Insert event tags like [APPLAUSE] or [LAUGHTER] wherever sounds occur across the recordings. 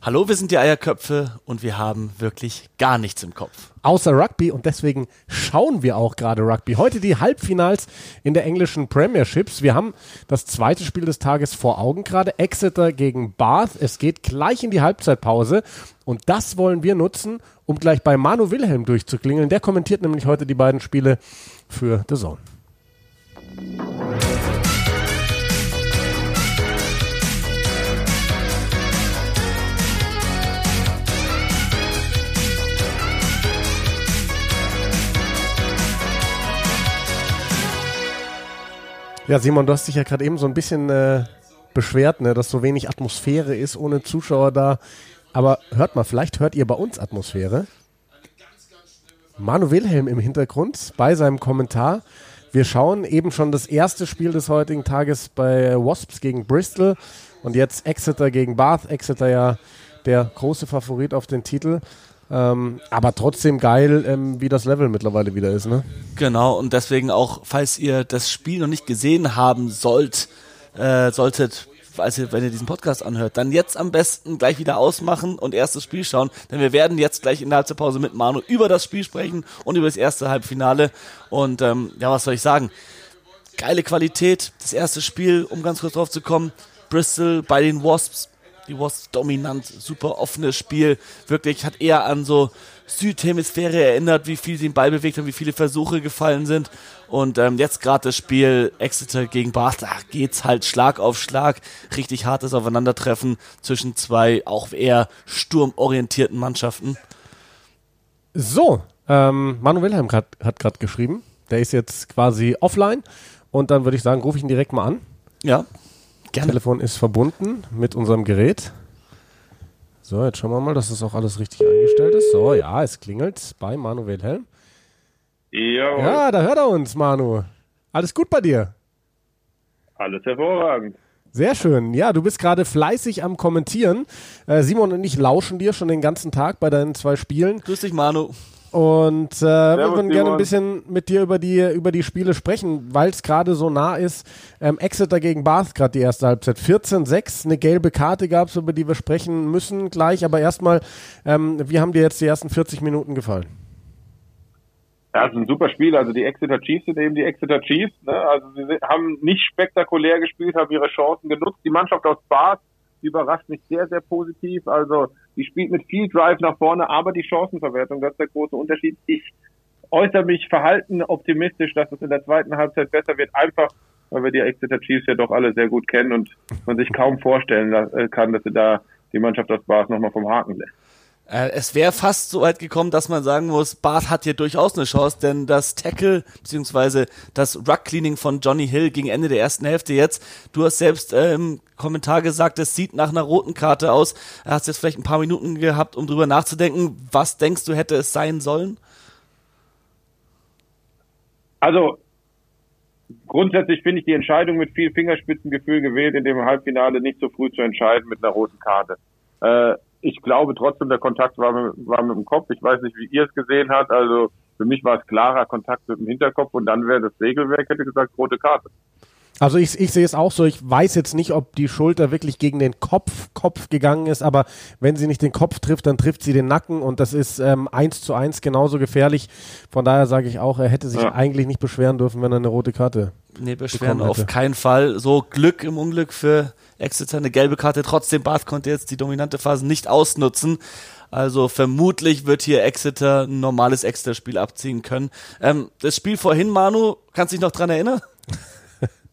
Hallo, wir sind die Eierköpfe und wir haben wirklich gar nichts im Kopf. Außer Rugby und deswegen schauen wir auch gerade Rugby. Heute die Halbfinals in der englischen Premierships. Wir haben das zweite Spiel des Tages vor Augen gerade. Exeter gegen Bath. Es geht gleich in die Halbzeitpause und das wollen wir nutzen, um gleich bei Manu Wilhelm durchzuklingeln. Der kommentiert nämlich heute die beiden Spiele für The Zone. Ja, Simon, du hast dich ja gerade eben so ein bisschen äh, beschwert, ne, dass so wenig Atmosphäre ist ohne Zuschauer da. Aber hört mal, vielleicht hört ihr bei uns Atmosphäre. Manu Wilhelm im Hintergrund bei seinem Kommentar. Wir schauen eben schon das erste Spiel des heutigen Tages bei Wasps gegen Bristol und jetzt Exeter gegen Bath. Exeter ja der große Favorit auf den Titel. Ähm, aber trotzdem geil, ähm, wie das Level mittlerweile wieder ist, ne? Genau, und deswegen auch, falls ihr das Spiel noch nicht gesehen haben sollt, äh, solltet, als ihr, wenn ihr diesen Podcast anhört, dann jetzt am besten gleich wieder ausmachen und erstes Spiel schauen, denn wir werden jetzt gleich in der Halbzeitpause mit Manu über das Spiel sprechen und über das erste Halbfinale. Und ähm, ja, was soll ich sagen? Geile Qualität, das erste Spiel, um ganz kurz drauf zu kommen. Bristol bei den Wasps die Wasps dominant, super offenes Spiel. Wirklich hat eher an so Südhemisphäre erinnert, wie viel sie den Ball bewegt haben, wie viele Versuche gefallen sind. Und ähm, jetzt gerade das Spiel Exeter gegen Bath, da geht's halt Schlag auf Schlag. Richtig hartes Aufeinandertreffen zwischen zwei auch eher sturmorientierten Mannschaften. So, ähm, Manu Wilhelm grad, hat gerade geschrieben. Der ist jetzt quasi offline. Und dann würde ich sagen, rufe ich ihn direkt mal an. Ja. Gerne. Telefon ist verbunden mit unserem Gerät. So, jetzt schauen wir mal, dass das auch alles richtig eingestellt ist. So, ja, es klingelt bei Manu Wilhelm. Jawohl. Ja, da hört er uns, Manu. Alles gut bei dir? Alles hervorragend. Sehr schön. Ja, du bist gerade fleißig am Kommentieren. Äh, Simon und ich lauschen dir schon den ganzen Tag bei deinen zwei Spielen. Grüß dich, Manu. Und äh, wir würden gerne ein bisschen mit dir über die, über die Spiele sprechen, weil es gerade so nah ist. Ähm, Exeter gegen Bath, gerade die erste Halbzeit. 14-6, eine gelbe Karte gab es, über die wir sprechen müssen gleich. Aber erstmal, ähm, wie haben dir jetzt die ersten 40 Minuten gefallen? Ja, es ist ein super Spiel. Also die Exeter Chiefs sind eben die Exeter Chiefs. Ne? Also sie haben nicht spektakulär gespielt, haben ihre Chancen genutzt. Die Mannschaft aus Bath überrascht mich sehr, sehr positiv. Also die spielt mit viel Drive nach vorne, aber die Chancenverwertung, das ist der große Unterschied. Ich äußere mich verhalten optimistisch, dass es in der zweiten Halbzeit besser wird, einfach weil wir die Exeter Chiefs ja doch alle sehr gut kennen und man sich kaum vorstellen äh, kann, dass sie da die Mannschaft aus Bath nochmal vom Haken lässt. Äh, es wäre fast so weit gekommen, dass man sagen muss, Bath hat hier durchaus eine Chance, denn das Tackle bzw. das Rug-Cleaning von Johnny Hill gegen Ende der ersten Hälfte jetzt, du hast selbst äh, im Kommentar gesagt, es sieht nach einer roten Karte aus. Du hast jetzt vielleicht ein paar Minuten gehabt, um drüber nachzudenken. Was denkst du, hätte es sein sollen? Also, grundsätzlich finde ich die Entscheidung mit viel Fingerspitzengefühl gewählt, in dem Halbfinale nicht so früh zu entscheiden mit einer roten Karte. Äh, ich glaube trotzdem, der Kontakt war mit, war mit dem Kopf. Ich weiß nicht, wie ihr es gesehen habt. Also für mich war es klarer Kontakt mit dem Hinterkopf und dann wäre das Regelwerk, hätte gesagt, rote Karte. Also ich, ich sehe es auch so, ich weiß jetzt nicht, ob die Schulter wirklich gegen den Kopf, Kopf gegangen ist, aber wenn sie nicht den Kopf trifft, dann trifft sie den Nacken und das ist ähm, eins zu eins genauso gefährlich. Von daher sage ich auch, er hätte sich ja. eigentlich nicht beschweren dürfen, wenn er eine rote Karte. Nee, beschweren auf keinen Fall. So Glück im Unglück für Exeter, eine gelbe Karte. Trotzdem, Bath konnte jetzt die dominante Phase nicht ausnutzen. Also vermutlich wird hier Exeter ein normales Exeter-Spiel abziehen können. Ähm, das Spiel vorhin, Manu, kannst du dich noch dran erinnern? [LAUGHS]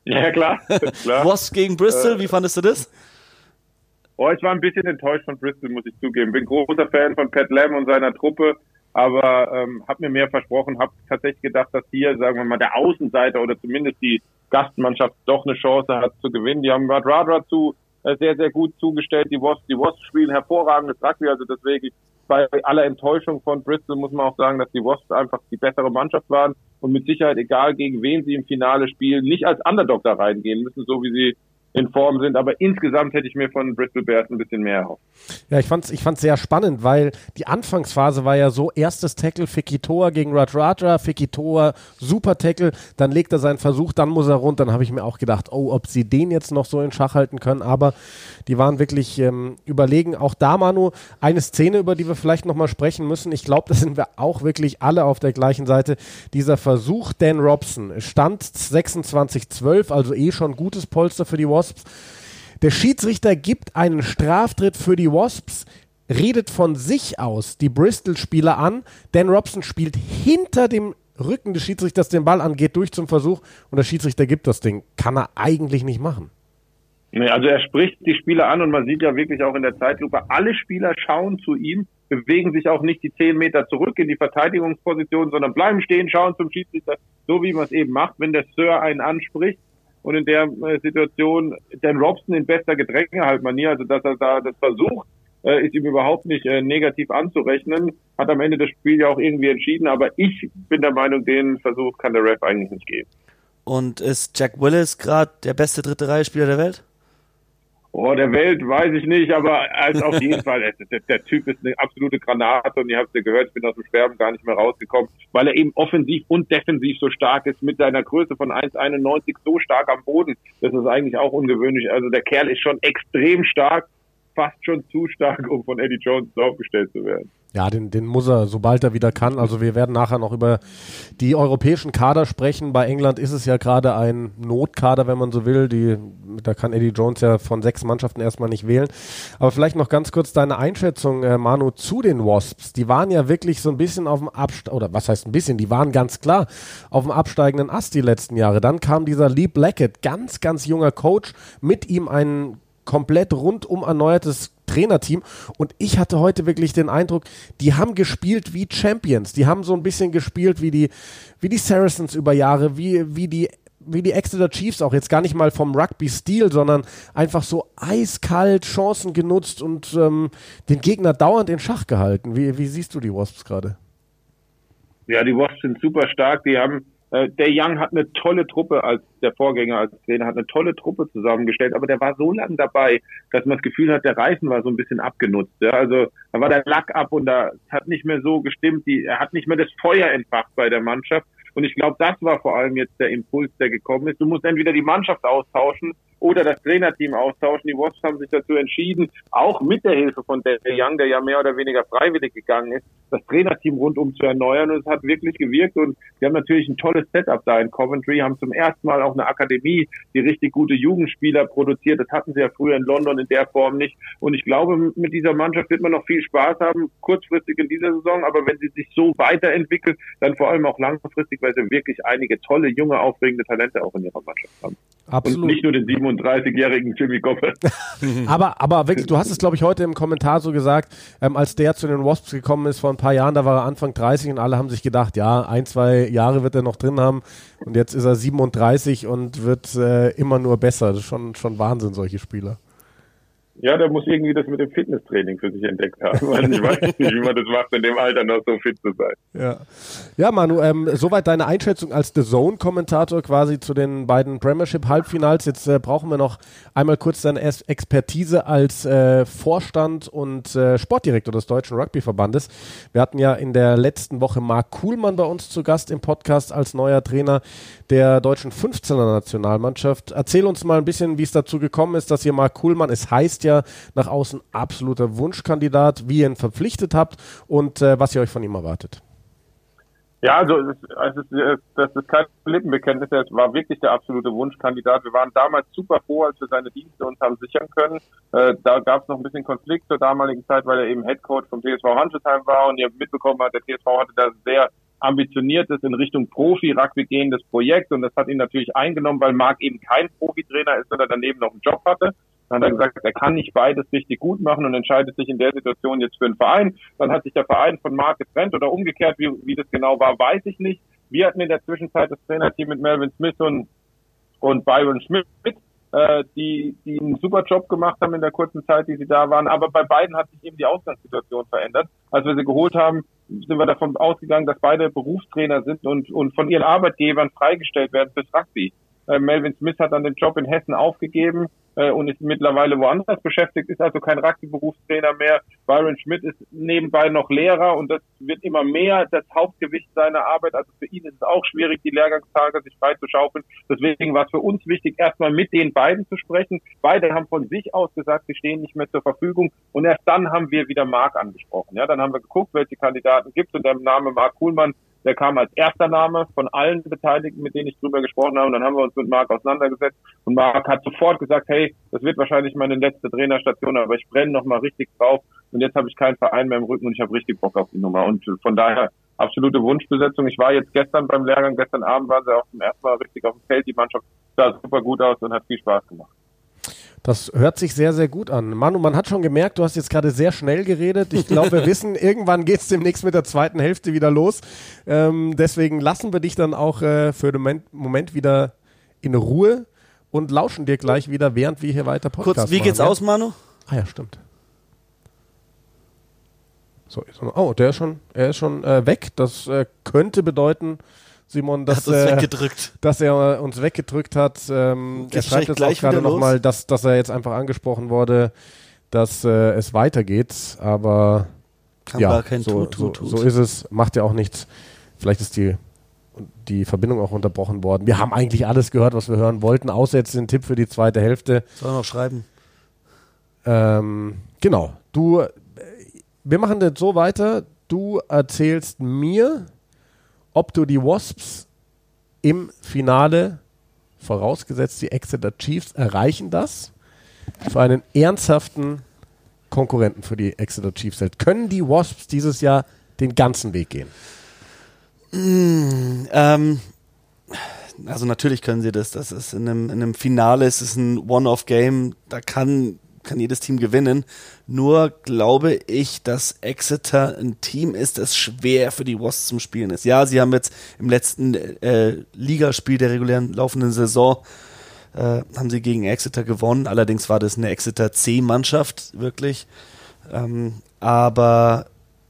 Ja, klar. klar. Was gegen Bristol, äh, wie fandest du das? Oh, ich war ein bisschen enttäuscht von Bristol, muss ich zugeben. Bin großer Fan von Pat Lam und seiner Truppe, aber ähm, habe mir mehr versprochen, habe tatsächlich gedacht, dass hier, sagen wir mal, der Außenseiter oder zumindest die Gastmannschaft doch eine Chance hat zu gewinnen. Die haben Radradra zu äh, sehr, sehr gut zugestellt. Die Wasps, die Wasps spielen hervorragendes Rugby, also deswegen bei aller Enttäuschung von Bristol muss man auch sagen, dass die Wasps einfach die bessere Mannschaft waren und mit Sicherheit, egal gegen wen sie im Finale spielen, nicht als Underdog da reingehen müssen, so wie sie in Form sind. Aber insgesamt hätte ich mir von Bristol Bears ein bisschen mehr erhofft. Ja, ich fand's, ich fand's sehr spannend, weil die Anfangsphase war ja so, erstes Tackle Fikitoa gegen Rajraja, Fikitoa, super Tackle, dann legt er seinen Versuch, dann muss er runter. Dann habe ich mir auch gedacht, oh, ob sie den jetzt noch so in Schach halten können, aber die waren wirklich ähm, überlegen. Auch da, Manu, eine Szene, über die wir vielleicht nochmal sprechen müssen. Ich glaube, [LAUGHS] da sind wir auch wirklich alle auf der gleichen Seite. Dieser Versuch, Dan Robson, stand 26-12, also eh schon gutes Polster für die Wasps. Der Schiedsrichter gibt einen Straftritt für die Wasps, redet von sich aus die Bristol-Spieler an. Dan Robson spielt hinter dem Rücken des Schiedsrichters den Ball an, geht durch zum Versuch und der Schiedsrichter gibt das Ding. Kann er eigentlich nicht machen. Nee, also er spricht die Spieler an und man sieht ja wirklich auch in der Zeitlupe, alle Spieler schauen zu ihm, bewegen sich auch nicht die zehn Meter zurück in die Verteidigungsposition, sondern bleiben stehen, schauen zum Schiedsrichter, so wie man es eben macht, wenn der Sir einen anspricht. Und in der äh, Situation Dan Robson in bester Gedrängehaltmanier, also dass er da das versucht, äh, ist ihm überhaupt nicht äh, negativ anzurechnen. Hat am Ende das Spiel ja auch irgendwie entschieden, aber ich bin der Meinung, den Versuch kann der Ref eigentlich nicht geben. Und ist Jack Willis gerade der beste dritte Reihe Spieler der Welt? Oh, der Welt weiß ich nicht, aber als auf jeden Fall, der, der, Typ ist eine absolute Granate und ihr habt ja gehört, ich bin aus dem Sterben gar nicht mehr rausgekommen, weil er eben offensiv und defensiv so stark ist, mit seiner Größe von 1,91 so stark am Boden. Das ist eigentlich auch ungewöhnlich. Also der Kerl ist schon extrem stark, fast schon zu stark, um von Eddie Jones aufgestellt zu werden. Ja, den, den muss er, sobald er wieder kann. Also wir werden nachher noch über die europäischen Kader sprechen. Bei England ist es ja gerade ein Notkader, wenn man so will. Die, da kann Eddie Jones ja von sechs Mannschaften erstmal nicht wählen. Aber vielleicht noch ganz kurz deine Einschätzung, äh, Manu, zu den Wasps. Die waren ja wirklich so ein bisschen auf dem Absteig, oder was heißt ein bisschen, die waren ganz klar auf dem absteigenden Ast die letzten Jahre. Dann kam dieser Lee Blackett, ganz, ganz junger Coach, mit ihm ein komplett rundum erneuertes Trainerteam. Und ich hatte heute wirklich den Eindruck, die haben gespielt wie Champions. Die haben so ein bisschen gespielt wie die, wie die Saracens über Jahre, wie, wie die wie die Exeter Chiefs auch jetzt gar nicht mal vom Rugby-Stil, sondern einfach so eiskalt Chancen genutzt und ähm, den Gegner dauernd in Schach gehalten. Wie, wie siehst du die Wasps gerade? Ja, die Wasps sind super stark. Die haben äh, der Young hat eine tolle Truppe als der Vorgänger als Trainer hat eine tolle Truppe zusammengestellt, aber der war so lange dabei, dass man das Gefühl hat, der Reifen war so ein bisschen abgenutzt. Ja? Also da war der Lack ab und da hat nicht mehr so gestimmt, die, er hat nicht mehr das Feuer entfacht bei der Mannschaft. Und ich glaube, das war vor allem jetzt der Impuls, der gekommen ist. Du musst entweder die Mannschaft austauschen oder das Trainerteam austauschen. Die Wasps haben sich dazu entschieden, auch mit der Hilfe von der Young, der ja mehr oder weniger freiwillig gegangen ist, das Trainerteam rundum zu erneuern. Und es hat wirklich gewirkt. Und wir haben natürlich ein tolles Setup da in Coventry, haben zum ersten Mal auch eine Akademie, die richtig gute Jugendspieler produziert. Das hatten sie ja früher in London in der Form nicht. Und ich glaube, mit dieser Mannschaft wird man noch viel Spaß haben, kurzfristig in dieser Saison. Aber wenn sie sich so weiterentwickelt, dann vor allem auch langfristig, weil sie wirklich einige tolle, junge, aufregende Talente auch in ihrer Mannschaft haben. Absolut. Und nicht nur den 37-jährigen Jimmy Goffel. [LAUGHS] aber, aber wirklich, du hast es, glaube ich, heute im Kommentar so gesagt, ähm, als der zu den Wasps gekommen ist vor ein paar Jahren, da war er Anfang 30 und alle haben sich gedacht, ja, ein, zwei Jahre wird er noch drin haben und jetzt ist er 37 und wird äh, immer nur besser. Das ist schon, schon Wahnsinn, solche Spieler. Ja, der muss irgendwie das mit dem Fitnesstraining für sich entdeckt haben, weil [LAUGHS] ich weiß nicht, wie man das macht, in dem Alter noch so fit zu sein. Ja, ja Manu, ähm, soweit deine Einschätzung als The Zone-Kommentator quasi zu den beiden Premiership-Halbfinals. Jetzt äh, brauchen wir noch einmal kurz deine Expertise als äh, Vorstand und äh, Sportdirektor des Deutschen Rugbyverbandes. Wir hatten ja in der letzten Woche Marc Kuhlmann bei uns zu Gast im Podcast als neuer Trainer der deutschen 15er Nationalmannschaft. Erzähl uns mal ein bisschen, wie es dazu gekommen ist, dass ihr Marc Kuhlmann, es heißt ja nach außen absoluter Wunschkandidat, wie ihr ihn verpflichtet habt und äh, was ihr euch von ihm erwartet. Ja, also ist, das ist kein Lippenbekenntnis, er war wirklich der absolute Wunschkandidat. Wir waren damals super froh, als wir seine Dienste uns haben sichern können. Äh, da gab es noch ein bisschen Konflikt zur damaligen Zeit, weil er eben Headcoach vom TSV Hanschesheim war und ihr mitbekommen habt, der TSV hatte da sehr ambitioniertes in Richtung Profi-Rugby gehendes Projekt und das hat ihn natürlich eingenommen, weil Marc eben kein Profitrainer ist, sondern daneben noch einen Job hatte. Dann hat er gesagt, er kann nicht beides richtig gut machen und entscheidet sich in der Situation jetzt für einen Verein. Dann hat sich der Verein von Marc getrennt oder umgekehrt, wie, wie das genau war, weiß ich nicht. Wir hatten in der Zwischenzeit das Trainerteam mit Melvin Smith und, und Byron Schmidt, äh, die, die einen super Job gemacht haben in der kurzen Zeit, die sie da waren. Aber bei beiden hat sich eben die Ausgangssituation verändert. Als wir sie geholt haben, sind wir davon ausgegangen, dass beide Berufstrainer sind und, und von ihren Arbeitgebern freigestellt werden fürs Rugby. Äh, Melvin Smith hat dann den Job in Hessen aufgegeben äh, und ist mittlerweile woanders beschäftigt, ist also kein Rugby-Berufstrainer mehr. Byron Schmidt ist nebenbei noch Lehrer und das wird immer mehr das Hauptgewicht seiner Arbeit. Also für ihn ist es auch schwierig, die Lehrgangstage sich freizuschaufeln. Deswegen war es für uns wichtig, erstmal mit den beiden zu sprechen. Beide haben von sich aus gesagt, sie stehen nicht mehr zur Verfügung und erst dann haben wir wieder Mark angesprochen. Ja, dann haben wir geguckt, welche Kandidaten gibt es und der Name Mark Kuhlmann der kam als erster Name von allen Beteiligten, mit denen ich drüber gesprochen habe. Und dann haben wir uns mit Marc auseinandergesetzt. Und Marc hat sofort gesagt, hey, das wird wahrscheinlich meine letzte Trainerstation, aber ich brenne noch mal richtig drauf. Und jetzt habe ich keinen Verein mehr im Rücken und ich habe richtig Bock auf die Nummer. Und von daher absolute Wunschbesetzung. Ich war jetzt gestern beim Lehrgang, gestern Abend waren sie auch zum ersten Mal richtig auf dem Feld. Die Mannschaft sah super gut aus und hat viel Spaß gemacht. Das hört sich sehr, sehr gut an. Manu, man hat schon gemerkt, du hast jetzt gerade sehr schnell geredet. Ich glaube, wir [LAUGHS] wissen, irgendwann geht es demnächst mit der zweiten Hälfte wieder los. Ähm, deswegen lassen wir dich dann auch äh, für den Moment, wieder in Ruhe und lauschen dir gleich wieder, während wir hier weiter Podcast Kurz, wie machen, geht's ja? aus, Manu? Ah ja, stimmt. So, oh, der ist schon, er ist schon äh, weg. Das äh, könnte bedeuten, Simon, dass, äh, dass er uns weggedrückt hat. Ähm, er schreibt jetzt auch gerade nochmal, dass, dass er jetzt einfach angesprochen wurde, dass äh, es weitergeht. Aber Kann ja, kein so, tut, tut, so, so ist es. Macht ja auch nichts. Vielleicht ist die, die Verbindung auch unterbrochen worden. Wir haben eigentlich alles gehört, was wir hören wollten, außer jetzt den Tipp für die zweite Hälfte. Soll er noch schreiben? Ähm, genau. Du, äh, wir machen jetzt so weiter. Du erzählst mir, ob du die Wasps im Finale, vorausgesetzt die Exeter Chiefs, erreichen das, für einen ernsthaften Konkurrenten für die Exeter Chiefs hält. Können die Wasps dieses Jahr den ganzen Weg gehen? Mm, ähm, also natürlich können sie das. Das ist in einem, in einem Finale, es ist ein One-Off-Game. Da kann kann jedes Team gewinnen. Nur glaube ich, dass Exeter ein Team ist, das schwer für die Wasps zum Spielen ist. Ja, sie haben jetzt im letzten äh, Ligaspiel der regulären laufenden Saison äh, haben sie gegen Exeter gewonnen. Allerdings war das eine Exeter C-Mannschaft, wirklich. Ähm, aber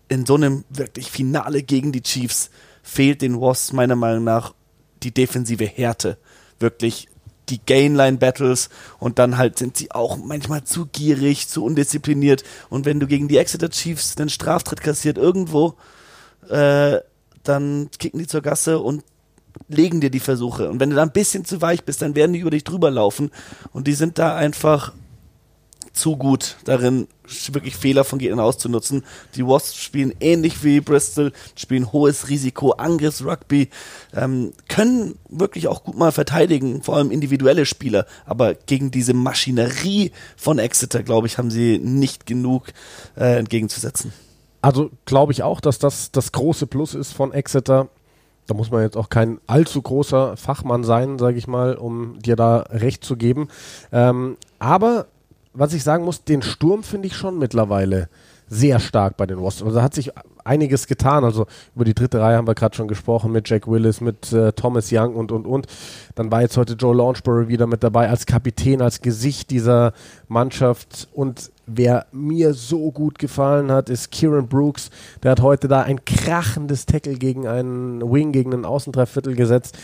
in so einem wirklich Finale gegen die Chiefs fehlt den Wasps meiner Meinung nach die defensive Härte. Wirklich die Gainline-Battles und dann halt sind sie auch manchmal zu gierig, zu undiszipliniert und wenn du gegen die Exeter Chiefs einen Straftritt kassiert irgendwo, äh, dann kicken die zur Gasse und legen dir die Versuche. Und wenn du da ein bisschen zu weich bist, dann werden die über dich drüber laufen und die sind da einfach zu gut darin, wirklich Fehler von Gegnern auszunutzen. Die Wasps spielen ähnlich wie Bristol, spielen hohes Risiko, Angriffsrugby, ähm, können wirklich auch gut mal verteidigen, vor allem individuelle Spieler. Aber gegen diese Maschinerie von Exeter, glaube ich, haben sie nicht genug äh, entgegenzusetzen. Also glaube ich auch, dass das das große Plus ist von Exeter. Da muss man jetzt auch kein allzu großer Fachmann sein, sage ich mal, um dir da recht zu geben. Ähm, aber was ich sagen muss, den Sturm finde ich schon mittlerweile sehr stark bei den Wasps. Also da hat sich einiges getan. Also über die dritte Reihe haben wir gerade schon gesprochen mit Jack Willis, mit äh, Thomas Young und und und. Dann war jetzt heute Joe Launchbury wieder mit dabei als Kapitän, als Gesicht dieser Mannschaft. Und wer mir so gut gefallen hat, ist Kieran Brooks. Der hat heute da ein krachendes Tackle gegen einen Wing, gegen einen Außendreiviertel gesetzt.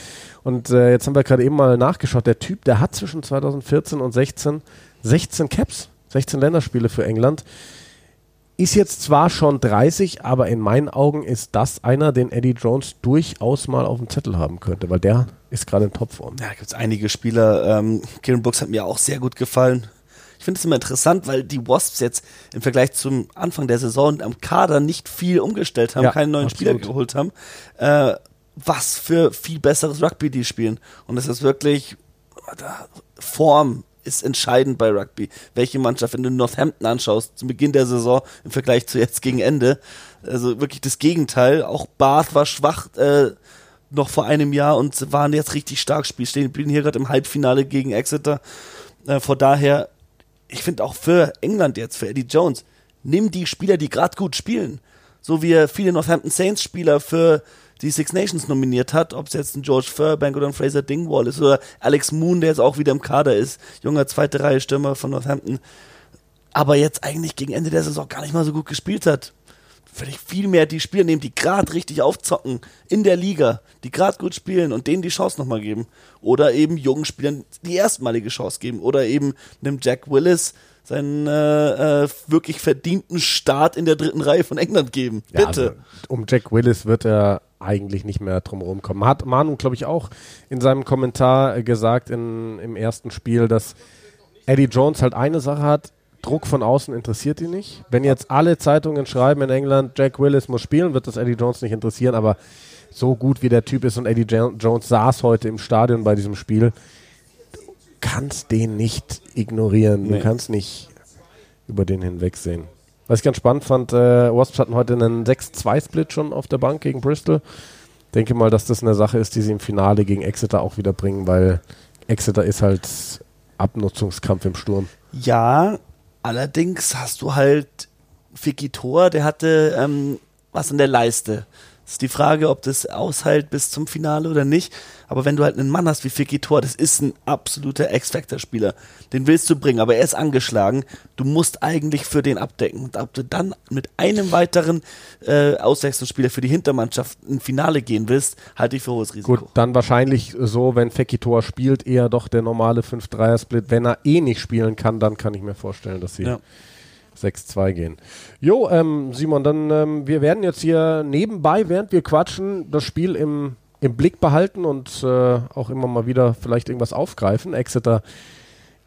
Und äh, jetzt haben wir gerade eben mal nachgeschaut. Der Typ, der hat zwischen 2014 und 16 16 Caps, 16 Länderspiele für England. Ist jetzt zwar schon 30, aber in meinen Augen ist das einer, den Eddie Jones durchaus mal auf dem Zettel haben könnte, weil der ist gerade in Topform. Ja, gibt es einige Spieler. Ähm, Kieran Brooks hat mir auch sehr gut gefallen. Ich finde es immer interessant, weil die Wasps jetzt im Vergleich zum Anfang der Saison am Kader nicht viel umgestellt haben, ja, keinen neuen absolut. Spieler geholt haben. Äh, was für viel besseres Rugby die spielen. Und es ist wirklich Form ist entscheidend bei Rugby. Welche Mannschaft, wenn du Northampton anschaust, zum Beginn der Saison im Vergleich zu jetzt gegen Ende, also wirklich das Gegenteil. Auch Bath war schwach äh, noch vor einem Jahr und waren jetzt richtig stark Spiel. Stehen bin hier gerade im Halbfinale gegen Exeter. Äh, von daher, ich finde auch für England jetzt, für Eddie Jones, nimm die Spieler, die gerade gut spielen. So wie viele Northampton Saints Spieler für die Six Nations nominiert hat, ob es jetzt ein George Furbank oder ein Fraser Dingwall ist oder Alex Moon, der jetzt auch wieder im Kader ist, junger zweite Reihe Stürmer von Northampton, aber jetzt eigentlich gegen Ende der Saison gar nicht mal so gut gespielt hat. Würde ich viel mehr die Spieler nehmen, die gerade richtig aufzocken in der Liga, die gerade gut spielen und denen die Chance nochmal geben. Oder eben jungen Spielern die erstmalige Chance geben. Oder eben einem Jack Willis seinen äh, äh, wirklich verdienten Start in der dritten Reihe von England geben. Bitte. Ja, also, um Jack Willis wird er eigentlich nicht mehr drumherum kommen. Hat Manu, glaube ich, auch in seinem Kommentar gesagt in, im ersten Spiel, dass Eddie Jones halt eine Sache hat, Druck von außen interessiert ihn nicht. Wenn jetzt alle Zeitungen schreiben in England, Jack Willis muss spielen, wird das Eddie Jones nicht interessieren, aber so gut wie der Typ ist und Eddie Jones saß heute im Stadion bei diesem Spiel, du kannst den nicht ignorieren. Nee. Du kannst nicht über den hinwegsehen. Was ich ganz spannend fand, äh, Wasps hatten heute einen 6-2-Split schon auf der Bank gegen Bristol. Denke mal, dass das eine Sache ist, die sie im Finale gegen Exeter auch wieder bringen, weil Exeter ist halt Abnutzungskampf im Sturm. Ja, allerdings hast du halt Vicky Thor, der hatte ähm, was in der Leiste. Ist die Frage, ob das aushält bis zum Finale oder nicht. Aber wenn du halt einen Mann hast wie Vicky Thor, das ist ein absoluter X-Factor-Spieler. Den willst du bringen, aber er ist angeschlagen. Du musst eigentlich für den abdecken. Und ob du dann mit einem weiteren äh, Auswechslungsspieler für die Hintermannschaft ein Finale gehen willst, halte ich für hohes Risiko. Gut, dann wahrscheinlich so, wenn Vicky Thor spielt, eher doch der normale 5-3er-Split. Wenn er eh nicht spielen kann, dann kann ich mir vorstellen, dass sie. Ja 6-2 gehen. Jo, ähm, Simon, dann ähm, wir werden jetzt hier nebenbei, während wir quatschen, das Spiel im, im Blick behalten und äh, auch immer mal wieder vielleicht irgendwas aufgreifen. Exeter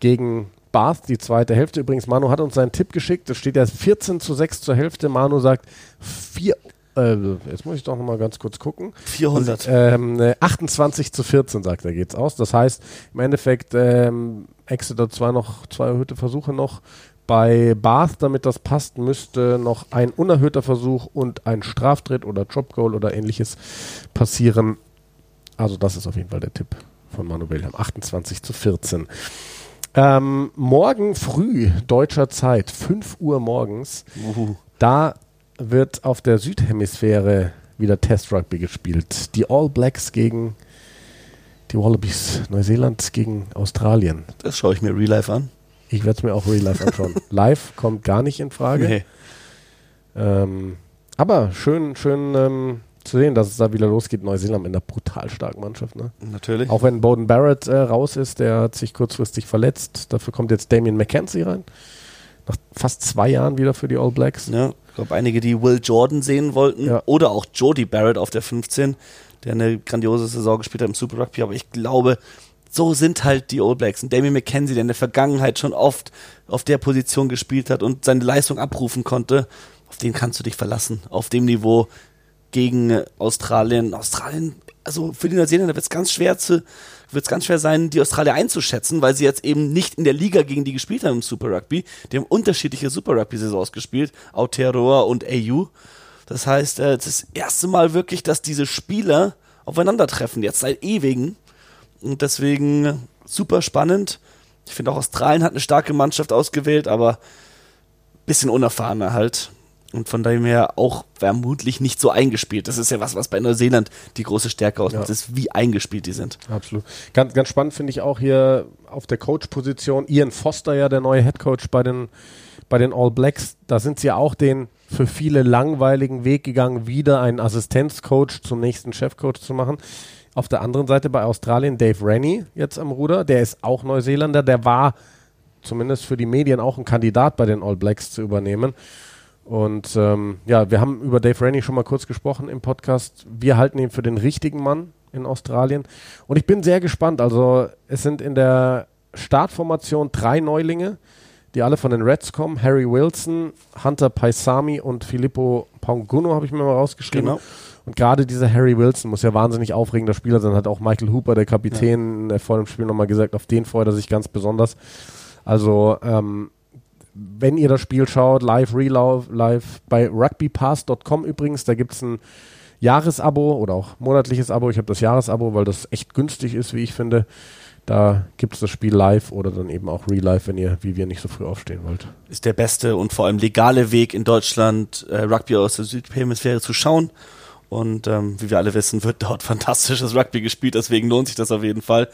gegen Bath, die zweite Hälfte. Übrigens, Manu hat uns seinen Tipp geschickt. Es steht ja 14 zu 6 zur Hälfte. Manu sagt 4. Äh, jetzt muss ich doch noch mal ganz kurz gucken. 400. Und, ähm, 28 zu 14, sagt er, geht's aus. Das heißt, im Endeffekt ähm, Exeter zwei noch, zwei erhöhte Versuche noch, bei Bath, damit das passt, müsste noch ein unerhöhter Versuch und ein Straftritt oder Dropgoal oder ähnliches passieren. Also das ist auf jeden Fall der Tipp von Manu Wilhelm. 28 zu 14. Ähm, morgen früh deutscher Zeit, 5 Uhr morgens, Uhu. da wird auf der Südhemisphäre wieder Test Rugby gespielt. Die All Blacks gegen die Wallabies, Neuseeland gegen Australien. Das schaue ich mir real life an. Ich werde es mir auch real life anschauen. [LAUGHS] live kommt gar nicht in Frage. Nee. Ähm, aber schön, schön ähm, zu sehen, dass es da wieder losgeht. Neuseeland in einer brutal starken Mannschaft. Ne? Natürlich. Auch wenn Bowden Barrett äh, raus ist, der hat sich kurzfristig verletzt. Dafür kommt jetzt Damien McKenzie rein. Nach fast zwei Jahren wieder für die All Blacks. Ja, ich glaube, einige, die Will Jordan sehen wollten. Ja. Oder auch Jody Barrett auf der 15, der eine grandiose Saison gespielt hat im Super Rugby. Aber ich glaube, so sind halt die All Blacks. Und Damien McKenzie, der in der Vergangenheit schon oft auf der Position gespielt hat und seine Leistung abrufen konnte, auf den kannst du dich verlassen. Auf dem Niveau gegen Australien. Australien, also für die Neuseeländer wird es ganz schwer zu, wird es ganz schwer sein, die Australier einzuschätzen, weil sie jetzt eben nicht in der Liga gegen die gespielt haben im Super Rugby. Die haben unterschiedliche Super Rugby-Saisons gespielt, Aotearoa und AU. Das heißt, äh, das erste Mal wirklich, dass diese Spieler aufeinandertreffen, jetzt seit ewigen. Und deswegen super spannend. Ich finde auch Australien hat eine starke Mannschaft ausgewählt, aber bisschen unerfahrener halt. Und von daher her auch vermutlich nicht so eingespielt. Das ist ja was, was bei Neuseeland die große Stärke ausmacht, ja. ist, wie eingespielt die sind. Absolut. Ganz, ganz spannend finde ich auch hier auf der Coach-Position Ian Foster, ja der neue Head Coach bei den, bei den All Blacks. Da sind sie ja auch den für viele langweiligen Weg gegangen, wieder einen Assistenzcoach zum nächsten Chefcoach zu machen. Auf der anderen Seite bei Australien Dave Rennie jetzt am Ruder. Der ist auch Neuseeländer. Der war zumindest für die Medien auch ein Kandidat bei den All Blacks zu übernehmen. Und ähm, ja, wir haben über Dave Rennie schon mal kurz gesprochen im Podcast. Wir halten ihn für den richtigen Mann in Australien. Und ich bin sehr gespannt. Also es sind in der Startformation drei Neulinge, die alle von den Reds kommen. Harry Wilson, Hunter Paisami und Filippo Paunguno habe ich mir mal rausgeschrieben. Genau. Und gerade dieser Harry Wilson muss ja wahnsinnig aufregender Spieler sein. Hat auch Michael Hooper, der Kapitän, ja. vor dem Spiel nochmal gesagt, auf den freut er sich ganz besonders. Also, ähm, wenn ihr das Spiel schaut, live, relauf, live bei rugbypass.com übrigens, da gibt es ein Jahresabo oder auch monatliches Abo. Ich habe das Jahresabo, weil das echt günstig ist, wie ich finde. Da gibt es das Spiel live oder dann eben auch real live, wenn ihr, wie wir, nicht so früh aufstehen wollt. Ist der beste und vor allem legale Weg in Deutschland, äh, Rugby aus der Südhemisphäre zu schauen. Und ähm, wie wir alle wissen, wird dort [LAUGHS] fantastisches Rugby gespielt, deswegen lohnt sich das auf jeden Fall.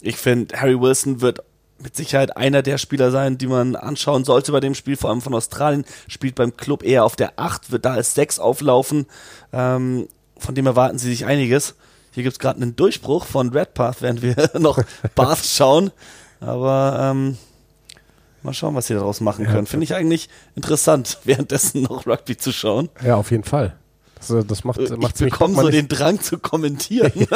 Ich finde, Harry Wilson wird mit Sicherheit einer der Spieler sein, die man anschauen sollte bei dem Spiel, vor allem von Australien, spielt beim Club eher auf der 8, wird da als 6 auflaufen. Ähm, von dem erwarten sie sich einiges. Hier gibt es gerade einen Durchbruch von Redpath, während wir [LAUGHS] noch [LAUGHS] Bath schauen. Aber ähm, mal schauen, was sie daraus machen können. Finde ich eigentlich interessant, währenddessen noch Rugby zu schauen. Ja, auf jeden Fall. Das, das macht, ich macht's bekomme mich so den Drang zu kommentieren. [LAUGHS]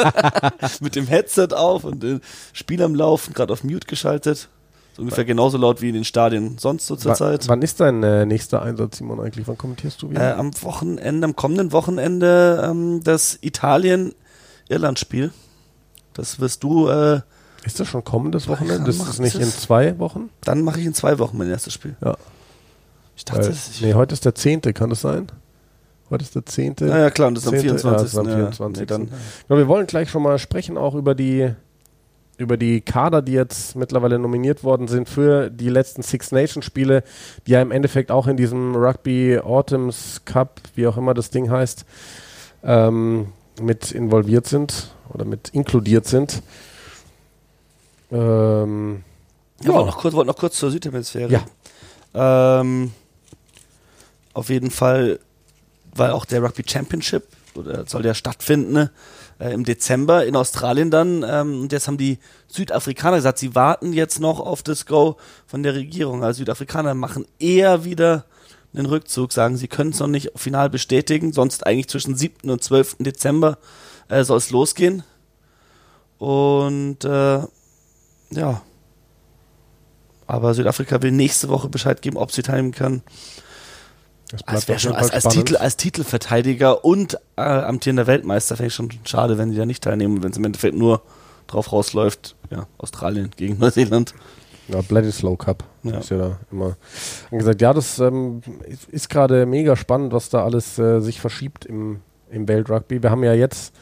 [LAUGHS] Mit dem Headset auf und äh, Spiel am Laufen, gerade auf Mute geschaltet. So ungefähr genauso laut wie in den Stadien sonst so zur Wa- Zeit. Wann ist dein äh, nächster Einsatz, Simon, eigentlich? Wann kommentierst du Äh, wieder? am Wochenende, am kommenden Wochenende ähm, das Italien-Irland-Spiel. Das wirst du, äh, ist das schon kommendes Wochenende? kann Ist das nicht in zwei Wochen? dann mache ich in zwei Wochen mein erstes Spiel. Ja. Ich dachte, Weil, das nee, heute ist der 10., kann das sein? Heute ist der 10. naja, klar, und das ist am 10., 24. Ja, das ist am Ja, 24. nee, dann, Ja, wir wollen gleich schon mal sprechen, auch über die, über die Kader, die jetzt mittlerweile nominiert worden sind für die letzten Six Nations Spiele, die ja im Endeffekt auch in diesem Rugby Autumns Cup, wie auch immer das Ding heißt, ähm, mit involviert sind oder mit inkludiert sind. Ähm, Ja, wollte noch kurz, wollte noch kurz zur Südhemisphäre. Ja. Ähm, auf jeden Fall, weil auch der Rugby Championship oder soll ja stattfinden ne, äh, im Dezember in Australien dann. Ähm, und jetzt haben die Südafrikaner gesagt, sie warten jetzt noch auf das Go von der Regierung. Also Südafrikaner machen eher wieder einen Rückzug, sagen, sie können es noch nicht final bestätigen, sonst eigentlich zwischen 7. und 12. Dezember äh, soll es losgehen. Und äh, ja, aber Südafrika will nächste Woche Bescheid geben, ob sie teilnehmen kann. Das wäre schon als, als. Titel, als Titelverteidiger und äh, amtierender Weltmeister fände ich schon schade, wenn die da nicht teilnehmen, wenn es im Endeffekt nur drauf rausläuft. Ja, Australien gegen [LAUGHS] Neuseeland. Ja, Bledisloe Cup Ja. ist ja da immer angesagt. Ja, das ähm, ist, ist gerade mega spannend, was da alles äh, sich verschiebt im, im Weltrugby. Wir haben ja jetzt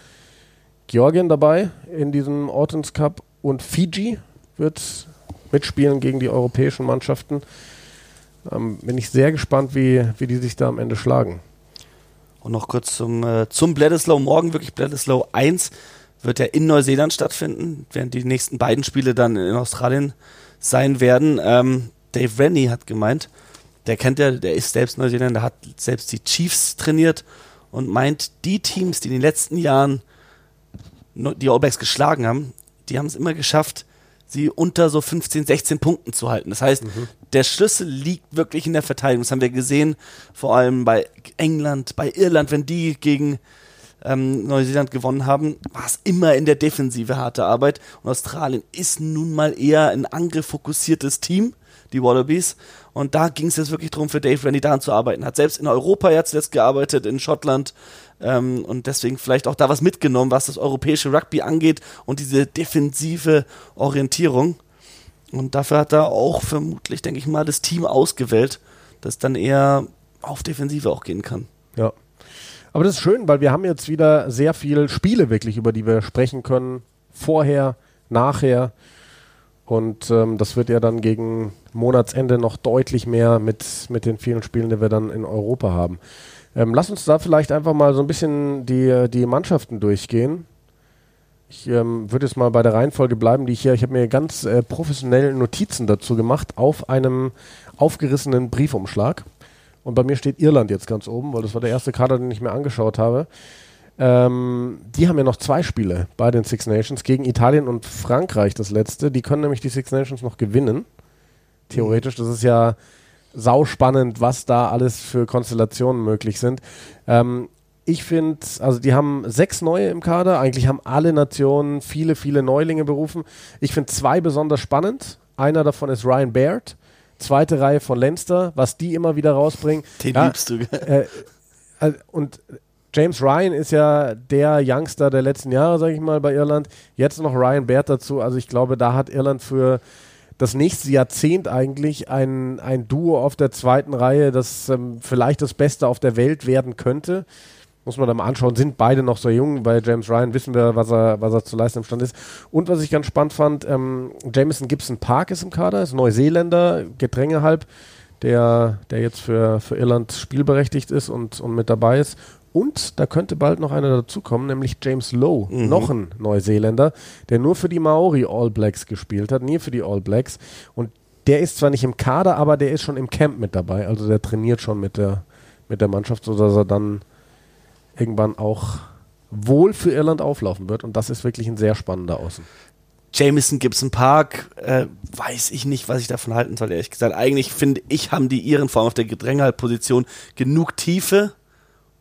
Georgien dabei in diesem Autumns Cup und Fiji wird mitspielen gegen die europäischen Mannschaften. Ähm, bin ich sehr gespannt, wie, wie die sich da am Ende schlagen. Und noch kurz zum, äh, zum Bledisloe. Morgen wirklich Bledisloe 1 wird ja in Neuseeland stattfinden, während die nächsten beiden Spiele dann in Australien sein werden. Ähm, Dave Rennie hat gemeint, der kennt ja, der ist selbst Neuseeländer, hat selbst die Chiefs trainiert und meint, die Teams, die in den letzten Jahren die All Blacks geschlagen haben, die haben es immer geschafft, sie unter so 15, 16 Punkten zu halten. Das heißt, der Schlüssel liegt wirklich in der Verteidigung. Das haben wir gesehen, vor allem bei England, bei Irland, wenn die gegen ähm, Neuseeland gewonnen haben, war es immer in der Defensive harte Arbeit. Und Australien ist nun mal eher ein angrifffokussiertes Team, die Wallabies. Und da ging es jetzt wirklich darum, für Dave Rennie daran zu arbeiten. Hat selbst in Europa jetzt zuletzt gearbeitet, in Schottland. Ähm, und deswegen vielleicht auch da was mitgenommen, was das europäische Rugby angeht und diese defensive Orientierung. Und dafür hat er auch vermutlich, denke ich mal, das Team ausgewählt, das dann eher auf Defensive auch gehen kann. Ja. Aber das ist schön, weil wir haben jetzt wieder sehr viele Spiele wirklich, über die wir sprechen können. Vorher, nachher. Und ähm, das wird ja dann gegen Monatsende noch deutlich mehr mit, mit den vielen Spielen, die wir dann in Europa haben. Ähm, lass uns da vielleicht einfach mal so ein bisschen die, die Mannschaften durchgehen. Ich ähm, würde jetzt mal bei der Reihenfolge bleiben, die ich hier, ich habe mir ganz äh, professionell Notizen dazu gemacht auf einem aufgerissenen Briefumschlag. Und bei mir steht Irland jetzt ganz oben, weil das war der erste Kader, den ich mir angeschaut habe. Ähm, die haben ja noch zwei Spiele bei den Six Nations gegen Italien und Frankreich, das letzte. Die können nämlich die Six Nations noch gewinnen. Theoretisch, das ist ja sauspannend, was da alles für Konstellationen möglich sind. Ähm, ich finde, also die haben sechs neue im Kader. Eigentlich haben alle Nationen viele, viele Neulinge berufen. Ich finde zwei besonders spannend. Einer davon ist Ryan Baird. Zweite Reihe von Leinster, was die immer wieder rausbringen. Den Ja, liebst du. gell? äh, äh, und James Ryan ist ja der Youngster der letzten Jahre, sage ich mal, bei Irland. Jetzt noch Ryan Baird dazu. Also ich glaube, da hat Irland für das nächste Jahrzehnt eigentlich ein, ein Duo auf der zweiten Reihe, das ähm, vielleicht das Beste auf der Welt werden könnte. Muss man da mal anschauen, sind beide noch so jung. Bei James Ryan wissen wir, was er, was er zu leisten imstande ist. Und was ich ganz spannend fand, ähm, Jameson Gibson Park ist im Kader, ist Neuseeländer, Gedränge halb, der, der jetzt für, für Irland spielberechtigt ist und, und mit dabei ist. und da könnte bald noch einer dazukommen, nämlich James Lowe, mhm. noch ein Neuseeländer, der nur für die Maori All Blacks gespielt hat, nie für die All Blacks. Und der ist zwar nicht im Kader, aber der ist schon im Camp mit dabei. Also der trainiert schon mit der, mit der Mannschaft, sodass er dann irgendwann auch wohl für Irland auflaufen wird. Und das ist wirklich ein sehr spannender Außen. Jameson Gibson Park, äh, weiß ich nicht, was ich davon halten soll, ehrlich gesagt. Eigentlich finde ich, haben die Iren vor allem auf der Gedränghaltposition genug Tiefe,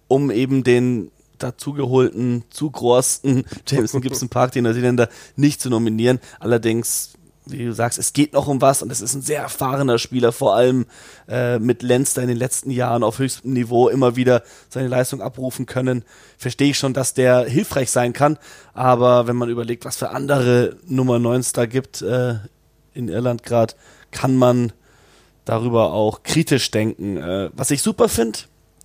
um eben den dazugeholten, zu großen [LAUGHS] Jameson Gibson Park, den Neuseeländer, nicht zu nominieren. Allerdings wie du sagst, es geht noch um was und es ist ein sehr erfahrener Spieler, vor allem äh, mit Lenster in den letzten Jahren auf höchstem Niveau immer wieder seine Leistung abrufen können. Verstehe ich schon, dass der hilfreich sein kann, aber wenn man überlegt, was für andere Nummer 9 da gibt äh, in Irland gerade, kann man darüber auch kritisch denken. Äh, was ich super finde,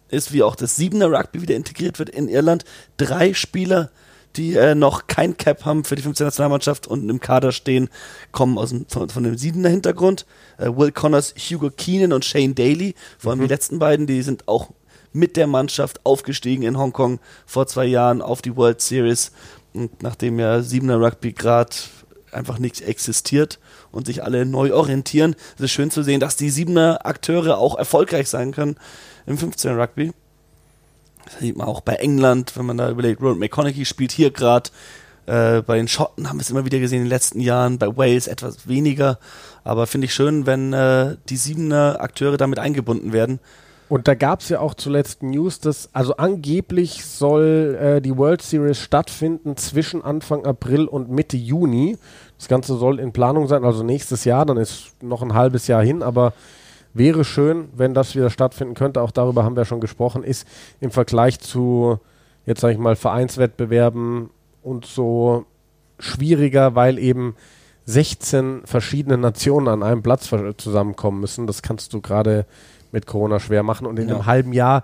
ist, wie auch das Siebener Rugby wieder integriert wird in Irland. Drei Spieler, die äh, noch kein Cap haben für die 15 Nationalmannschaft und im Kader stehen, kommen aus dem, von, von dem Siebener Hintergrund. Äh, Will Connors, Hugo Keenan und Shane Daly, vor allem mhm. die letzten beiden, die sind auch mit der Mannschaft aufgestiegen in Hongkong vor zwei Jahren auf die World Series. Und nachdem ja Siebener Rugby gerade einfach nicht existiert und sich alle neu orientieren, ist es schön zu sehen, dass die Siebener Akteure auch erfolgreich sein können im 15 Rugby. Das sieht man auch bei England, wenn man da überlegt, Ronald McConaughey spielt hier gerade. Äh, bei den Schotten haben wir es immer wieder gesehen in den letzten Jahren, bei Wales etwas weniger. Aber finde ich schön, wenn äh, die Siebener Akteure damit eingebunden werden. Und da gab es ja auch zuletzt News, dass also angeblich soll äh, die World Series stattfinden zwischen Anfang April und Mitte Juni. Das Ganze soll in Planung sein, also nächstes Jahr, dann ist noch ein halbes Jahr hin, aber wäre schön, wenn das wieder stattfinden könnte. Auch darüber haben wir schon gesprochen. Ist im Vergleich zu, jetzt sage ich mal, Vereinswettbewerben und so schwieriger, weil eben 16 verschiedene Nationen an einem Platz zusammenkommen müssen. Das kannst du gerade mit Corona schwer machen. Und in ja. einem halben Jahr,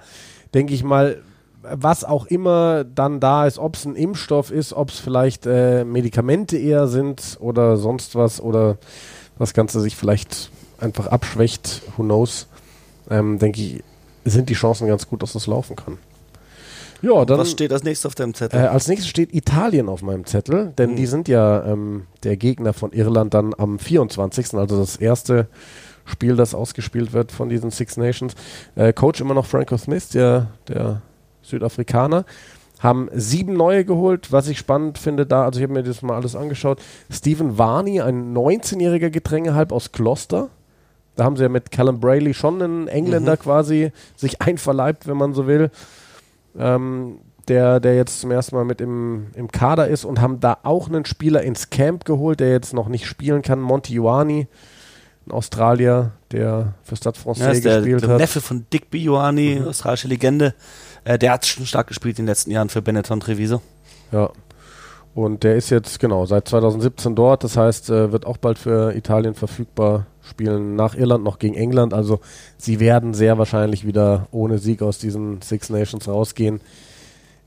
denke ich mal, was auch immer dann da ist, ob es ein Impfstoff ist, ob es vielleicht äh, Medikamente eher sind oder sonst was oder das Ganze sich vielleicht einfach abschwächt, who knows, ähm, denke ich, sind die Chancen ganz gut, dass das laufen kann. Ja, dann, Was steht als nächstes auf deinem Zettel? Äh, als nächstes steht Italien auf meinem Zettel, denn mhm. die sind ja ähm, der Gegner von Irland dann am 24., also das erste Spiel, das ausgespielt wird von diesen Six Nations. Äh, Coach immer noch Franco Smith, der, der Südafrikaner haben sieben neue geholt, was ich spannend finde da, also ich habe mir das mal alles angeschaut. Stephen Varney, ein 19-jähriger Gedrängehalb aus Gloucester, da haben sie ja mit Callum Brayley schon einen Engländer mhm. quasi sich einverleibt, wenn man so will. Ähm, der, der jetzt zum ersten Mal mit im, im Kader ist und haben da auch einen Spieler ins Camp geholt, der jetzt noch nicht spielen kann, Monty Ioani, ein Australier, der für Stade Francais ja, der, gespielt der hat. Neffe von Dick. Ioani, mhm. australische Legende. Äh, der hat schon stark gespielt in den letzten Jahren für Benetton Treviso. Ja. Und der ist jetzt, genau, seit 2017 dort. Das heißt, äh, wird auch bald für Italien verfügbar spielen nach Irland noch gegen England. Also sie werden sehr wahrscheinlich wieder ohne Sieg aus diesen Six Nations rausgehen.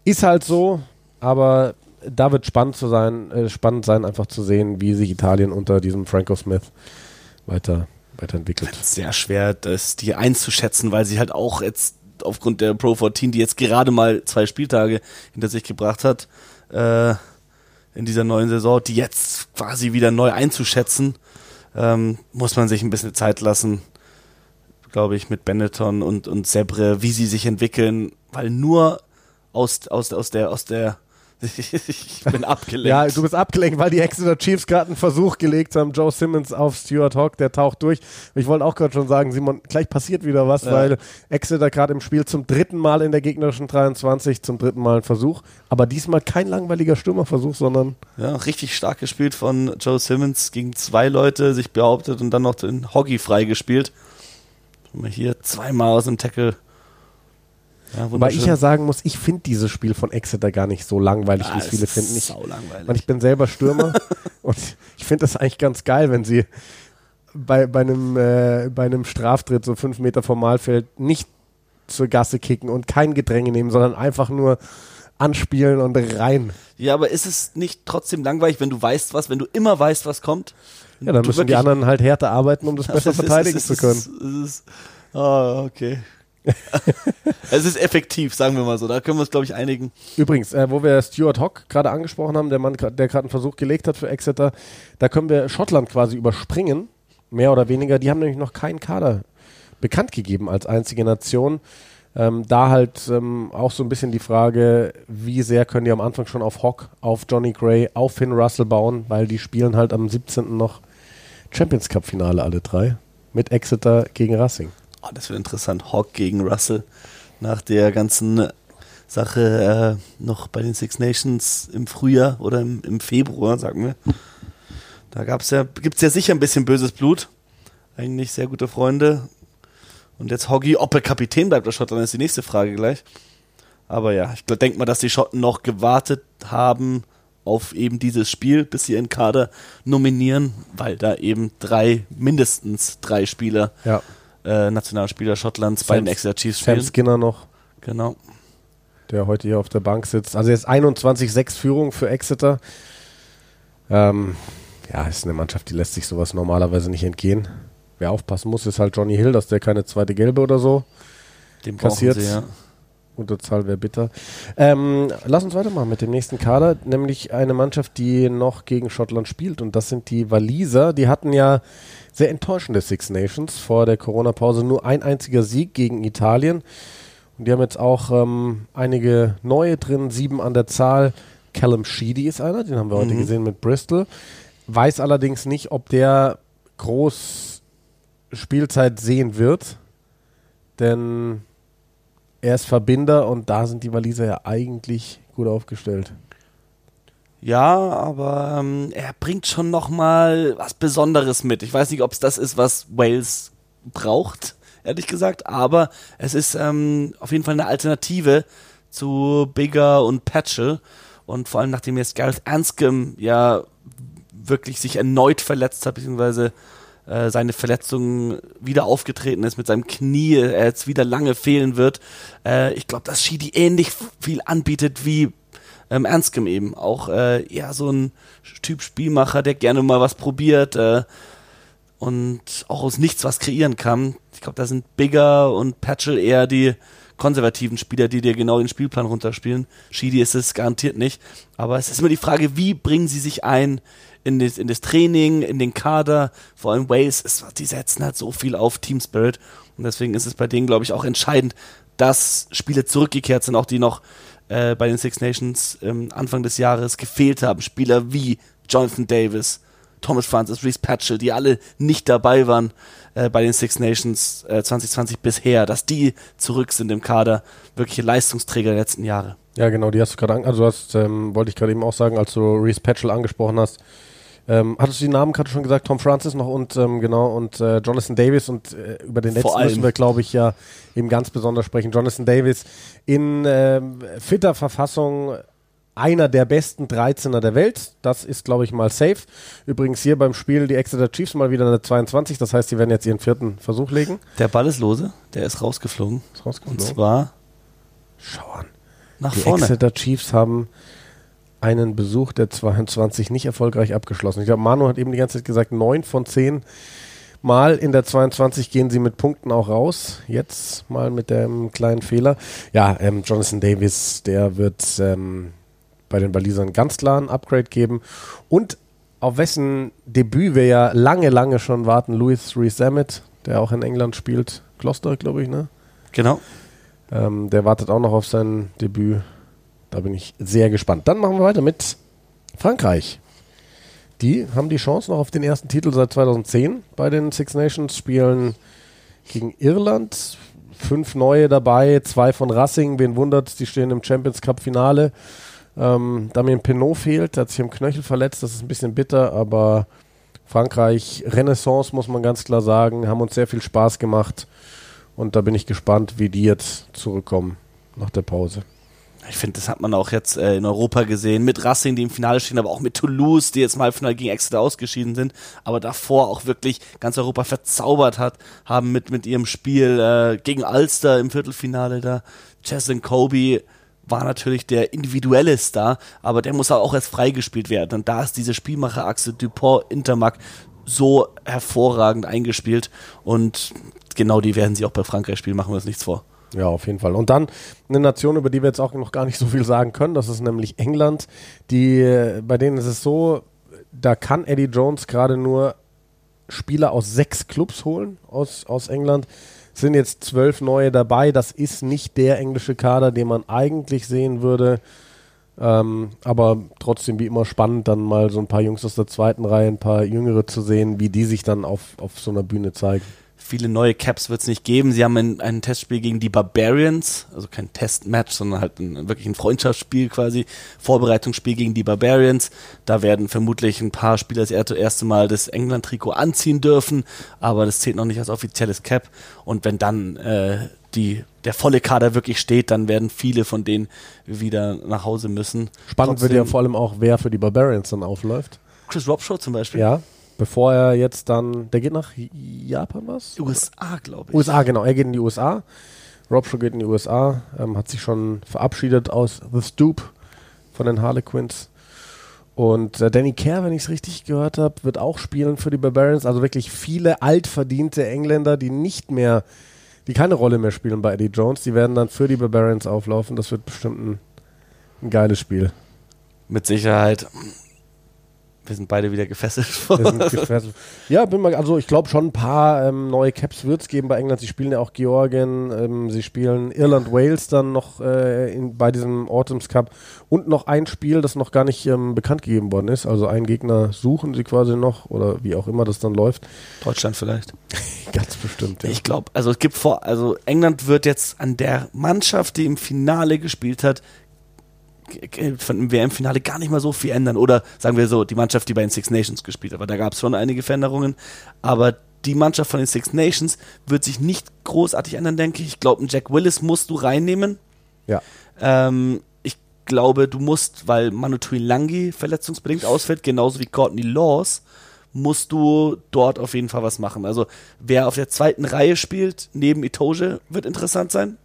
Ist halt so, aber da wird spannend zu sein, äh, spannend sein, einfach zu sehen, wie sich Italien unter diesem Franco Smith weiter, weiterentwickelt. Sehr schwer, das die einzuschätzen, weil sie halt auch jetzt aufgrund der Pro 14, die jetzt gerade mal zwei Spieltage hinter sich gebracht hat, äh, in dieser neuen Saison, die jetzt quasi wieder neu einzuschätzen ähm, muss man sich ein bisschen Zeit lassen, glaube ich, mit Benetton und, und Sebre, wie sie sich entwickeln, weil nur aus, aus, aus der, aus der ich bin abgelenkt. ja, du bist abgelenkt, weil die Exeter Chiefs gerade einen Versuch gelegt haben. Joe Simmons auf Stuart Hawk, der taucht durch. Ich wollte auch gerade schon sagen, Simon, gleich passiert wieder was, ja. weil Exeter gerade im Spiel zum dritten Mal in der gegnerischen 23 zum dritten Mal ein Versuch. Aber diesmal kein langweiliger Stürmerversuch, sondern. Ja, richtig stark gespielt von Joe Simmons gegen zwei Leute, sich behauptet und dann noch den Hoggy freigespielt. Hier zweimal aus dem Tackle ja, Wobei ich ja sagen muss, ich finde dieses Spiel von Exeter gar nicht so langweilig, ja, wie es viele finden. Ich, weil ich bin selber Stürmer [LAUGHS] und ich finde das eigentlich ganz geil, wenn sie bei, bei, einem, äh, bei einem Straftritt so fünf Meter vom Malfeld nicht zur Gasse kicken und kein Gedränge nehmen, sondern einfach nur anspielen und rein. Ja, aber ist es nicht trotzdem langweilig, wenn du weißt was, wenn du immer weißt, was kommt? Ja, dann müssen die anderen halt härter arbeiten, um das [LAUGHS] besser verteidigen ist, zu können. oh, okay. [LAUGHS] es ist effektiv, sagen wir mal so. Da können wir uns, glaube ich, einigen. Übrigens, äh, wo wir Stuart Hock gerade angesprochen haben, der Mann, der gerade einen Versuch gelegt hat für Exeter, da können wir Schottland quasi überspringen, mehr oder weniger. Die haben nämlich noch keinen Kader bekannt gegeben als einzige Nation. Ähm, da halt ähm, auch so ein bisschen die Frage, wie sehr können die am Anfang schon auf Hock, auf Johnny Gray, auf Finn Russell bauen, weil die spielen halt am 17. noch Champions Cup Finale alle drei mit Exeter gegen Racing. Oh, das wird interessant. Hawk gegen Russell nach der ganzen Sache äh, noch bei den Six Nations im Frühjahr oder im, im Februar, sagen wir. Da ja, gibt's ja sicher ein bisschen böses Blut. Eigentlich sehr gute Freunde. Und jetzt Hoggy, ob er Kapitän bleibt der Schottland, ist die nächste Frage gleich. Aber ja, ich denke mal, dass die Schotten noch gewartet haben auf eben dieses Spiel, bis sie ihren Kader nominieren, weil da eben drei, mindestens drei Spieler, Ja. Äh, Nationalspieler Schottlands bei den Exeter Chiefs Sam spielen. Skinner noch, Genau. der heute hier auf der Bank sitzt. Also jetzt 21-6 Führung für Exeter. Ähm, ja, ist eine Mannschaft, die lässt sich sowas normalerweise nicht entgehen. Wer aufpassen muss, ist halt Johnny Hill, dass der keine zweite Gelbe oder so Den Kassiert. sie, ja. Unterzahl wäre bitter. Ähm, lass uns weitermachen mit dem nächsten Kader, nämlich eine Mannschaft, die noch gegen Schottland spielt und das sind die Waliser. Die hatten ja sehr enttäuschende Six Nations vor der Corona-Pause. Nur ein einziger Sieg gegen Italien. Und die haben jetzt auch ähm, einige neue drin, sieben an der Zahl. Callum Sheedy ist einer, den haben wir heute Mhm. gesehen mit Bristol. Weiß allerdings nicht, ob der groß Spielzeit sehen wird, denn er ist Verbinder und da sind die Waliser ja eigentlich gut aufgestellt. Ja, aber ähm, er bringt schon noch mal was Besonderes mit. Ich weiß nicht, ob es das ist, was Wales braucht, ehrlich gesagt, aber es ist ähm, auf jeden Fall eine Alternative zu Bigger und Patchell und vor allem nachdem jetzt Gareth Anscombe ja wirklich sich erneut verletzt hat, beziehungsweise äh, seine Verletzung wieder aufgetreten ist mit seinem Knie, er jetzt wieder lange fehlen wird. Äh, ich glaube, dass Shidi ähnlich viel anbietet wie ähm, Anscombe eben. Auch äh, eher so ein Typ Spielmacher, der gerne mal was probiert äh, und auch aus nichts was kreieren kann. Ich glaube, da sind Bigger und Patchell eher die konservativen Spieler, die dir genau den Spielplan runterspielen. Shidi ist es garantiert nicht. Aber es ist immer die Frage, wie bringen sie sich ein in das, in das Training, in den Kader. Vor allem Wales, ist, die setzen halt so viel auf Team Spirit. Und deswegen ist es bei denen, glaube ich, auch entscheidend, dass Spiele zurückgekehrt sind, auch die noch äh, bei den Six Nations ähm, Anfang des Jahres gefehlt haben. Spieler wie Jonathan Davis, Thomas Francis, Reese Patchell, die alle nicht dabei waren äh, bei den Six Nations äh, 2020 bisher, dass die zurück sind im Kader, wirkliche Leistungsträger der letzten Jahre. Ja, genau, die hast du gerade also hast, ähm, wollte ich gerade eben auch sagen, als du Reese Patchell angesprochen hast, ähm, hattest du die Namen gerade schon gesagt, Tom Francis noch und ähm, genau und äh, Jonathan Davis und äh, über den letzten müssen wir, glaube ich, ja eben ganz besonders sprechen. Jonathan Davis in ähm, fitter Verfassung einer der besten 13er der Welt. Das ist, glaube ich, mal safe. Übrigens hier beim Spiel die Exeter Chiefs mal wieder eine 22. Das heißt, die werden jetzt ihren vierten Versuch legen. Der Ball ist lose, der ist rausgeflogen. Ist Und rausgeflogen. zwar Schau an. nach Die vorne. Exeter Chiefs haben einen Besuch der 22 nicht erfolgreich abgeschlossen. Ich glaube, Manu hat eben die ganze Zeit gesagt, neun von zehn Mal in der 22 gehen sie mit Punkten auch raus. Jetzt mal mit dem kleinen Fehler. Ja, ähm, Jonathan Davis, der wird ähm, bei den Walisern ganz klar ein Upgrade geben. Und auf wessen Debüt wir ja lange, lange schon warten, Louis Rees-Zammit, der auch in England spielt. Gloucester, glaube ich, ne? Genau. Ähm, der wartet auch noch auf sein Debüt. Da bin ich sehr gespannt. Dann machen wir weiter mit Frankreich. Die haben die Chance noch auf den ersten Titel seit 2010 bei den Six Nations, spielen gegen Irland. Fünf neue dabei, zwei von Racing. Wen wundert's, die stehen im Champions Cup Finale. Ähm, Damien Penault fehlt, hat sich im Knöchel verletzt, das ist ein bisschen bitter, aber Frankreich, Renaissance muss man ganz klar sagen, haben uns sehr viel Spaß gemacht. Und da bin ich gespannt, wie die jetzt zurückkommen nach der Pause. Ich finde, das hat man auch jetzt äh, in Europa gesehen, mit Racing, die im Finale stehen, aber auch mit Toulouse, die jetzt im Halbfinale gegen Exeter ausgeschieden sind, aber davor auch wirklich ganz Europa verzaubert hat, haben mit, mit ihrem Spiel äh, gegen Ulster im Viertelfinale da. Cheslin Kobe war natürlich der individuelle Star, aber der muss auch erst freigespielt werden. Und da ist diese Spielmacherachse Dupont, Intermac so hervorragend eingespielt und genau die werden sie auch bei Frankreich spielen, machen wir uns nichts vor. Ja, auf jeden Fall. Und dann eine Nation, über die wir jetzt auch noch gar nicht so viel sagen können, das ist nämlich England. Die, bei denen ist es so, da kann Eddie Jones gerade nur Spieler aus sechs Clubs holen aus, aus England. Es sind jetzt zwölf neue dabei. Das ist nicht der englische Kader, den man eigentlich sehen würde. Ähm, aber trotzdem wie immer spannend, dann mal so ein paar Jungs aus der zweiten Reihe, ein paar Jüngere zu sehen, wie die sich dann auf, auf so einer Bühne zeigen viele neue Caps wird es nicht geben. Sie haben ein, ein, Testspiel gegen die Barbarians, also kein Testmatch, sondern halt ein, wirklich ein Freundschaftsspiel quasi, Vorbereitungsspiel gegen die Barbarians. Da werden vermutlich ein paar Spieler das erste Mal das England-Trikot anziehen dürfen, aber das zählt noch nicht als offizielles Cap. Und wenn dann äh, die, der volle Kader wirklich steht, dann werden viele von denen wieder nach Hause müssen. Spannend Trotzdem, wird ja vor allem auch, wer für die Barbarians dann aufläuft. Chris Robshaw zum Beispiel. Ja, bevor er jetzt dann, der geht nach Japan was? USA, glaube ich. USA, genau, er geht in die USA. Rob Shaw geht in die USA, ähm, hat sich schon verabschiedet aus The Stoop von den Harlequins. Und äh, Danny Kerr, wenn ich es richtig gehört habe, wird auch spielen für die Barbarians. Also wirklich viele altverdiente Engländer, die nicht mehr, die keine Rolle mehr spielen bei Eddie Jones, die werden dann für die Barbarians auflaufen. Das wird bestimmt ein, ein geiles Spiel. Mit Sicherheit. Wir sind beide wieder gefesselt. [LAUGHS] gefesselt. Ja, bin mal, also ich glaube schon ein paar ähm, neue Caps wird es geben bei England. Sie spielen ja auch Georgien, ähm, sie spielen Irland, Wales dann noch äh, in, bei diesem Autumns Cup und noch ein Spiel, das noch gar nicht ähm, bekannt gegeben worden ist. Also einen Gegner suchen sie quasi noch oder wie auch immer das dann läuft. Deutschland vielleicht. [LAUGHS] Ganz bestimmt. Ja. Ich glaube, also es gibt vor, also England wird jetzt an der Mannschaft, die im Finale gespielt hat, von dem WM-Finale gar nicht mal so viel ändern. Oder sagen wir so, die Mannschaft, die bei den Six Nations gespielt hat. Aber da gab es schon einige Veränderungen. Aber die Mannschaft von den Six Nations wird sich nicht großartig ändern, denke ich. Ich glaube, einen Jack Willis musst du reinnehmen. Ja. Ähm, ich glaube, du musst, weil Manu Tuilangi verletzungsbedingt ausfällt, genauso wie Courtney Laws, musst du dort auf jeden Fall was machen. Also wer auf der zweiten Reihe spielt, neben Itoge, wird interessant sein.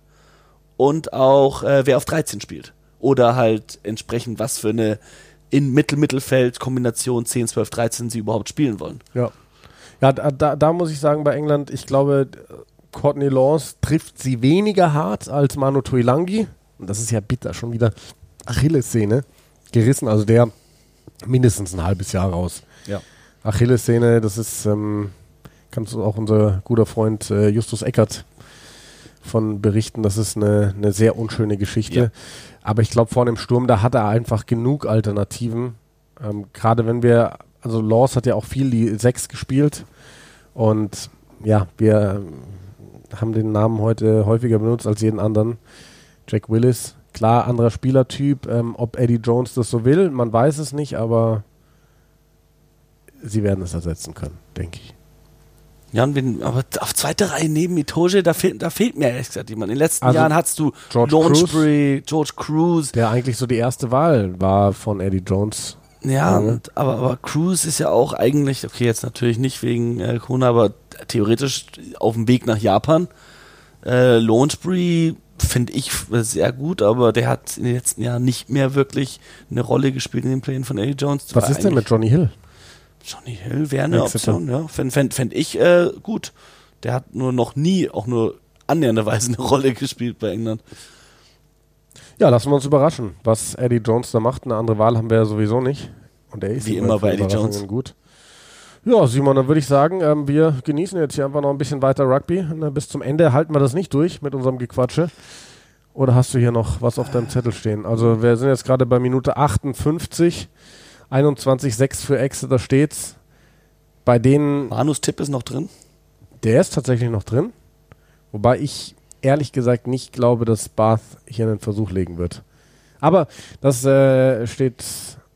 Und auch äh, wer auf 13 spielt oder halt entsprechend, was für eine in Mittel-Mittelfeld-Kombination 10, 12, 13 sie überhaupt spielen wollen. Ja. Ja, da, da muss ich sagen, bei England, ich glaube, Courtney Laws trifft sie weniger hart als Manu Tuilangi. Und das ist ja bitter, schon wieder Achillessehne gerissen. Also der mindestens ein halbes Jahr raus. Ja. Achillessehne, das ist, ähm, kannst du auch unser guter Freund äh, Justus Eckert von berichten. Das ist eine, eine sehr unschöne Geschichte. Ja. Aber ich glaube, vor dem Sturm, da hat er einfach genug Alternativen. Ähm, Gerade wenn wir, also Laws hat ja auch viel die Sechs gespielt. Und ja, wir haben den Namen heute häufiger benutzt als jeden anderen. Jack Willis, klar, anderer Spielertyp. Ähm, ob Eddie Jones das so will, man weiß es nicht, aber sie werden es ersetzen können, denke ich. Ja, und aber auf zweiter Reihe neben Itoge, da fehlt, da fehlt mir ehrlich gesagt jemand. In den letzten also Jahren hattest du George Launchbury, George Cruz. Der eigentlich so die erste Wahl war von Eddie Jones. Ja, und, aber, aber Cruz ist ja auch eigentlich, okay, jetzt natürlich nicht wegen äh, Corona, aber theoretisch auf dem Weg nach Japan. Äh, Launchbury finde ich sehr gut, aber der hat in den letzten Jahren nicht mehr wirklich eine Rolle gespielt in den Plänen von Eddie Jones. Was ist denn mit Johnny Hill? Johnny Hill wäre eine Option, ja. Fände fänd, fänd ich äh, gut. Der hat nur noch nie auch nur annähernderweise eine Rolle gespielt bei England. Ja, lassen wir uns überraschen, was Eddie Jones da macht. Eine andere Wahl haben wir ja sowieso nicht. Und er ist wie immer bei Eddie Jones gut. Ja, Simon, dann würde ich sagen, ähm, wir genießen jetzt hier einfach noch ein bisschen weiter Rugby. Na, bis zum Ende halten wir das nicht durch mit unserem Gequatsche. Oder hast du hier noch was auf deinem Zettel stehen? Also wir sind jetzt gerade bei Minute 58. 21,6 für Exeter steht's. Bei denen. Manus Tipp ist noch drin? Der ist tatsächlich noch drin. Wobei ich ehrlich gesagt nicht glaube, dass Bath hier einen Versuch legen wird. Aber das äh, steht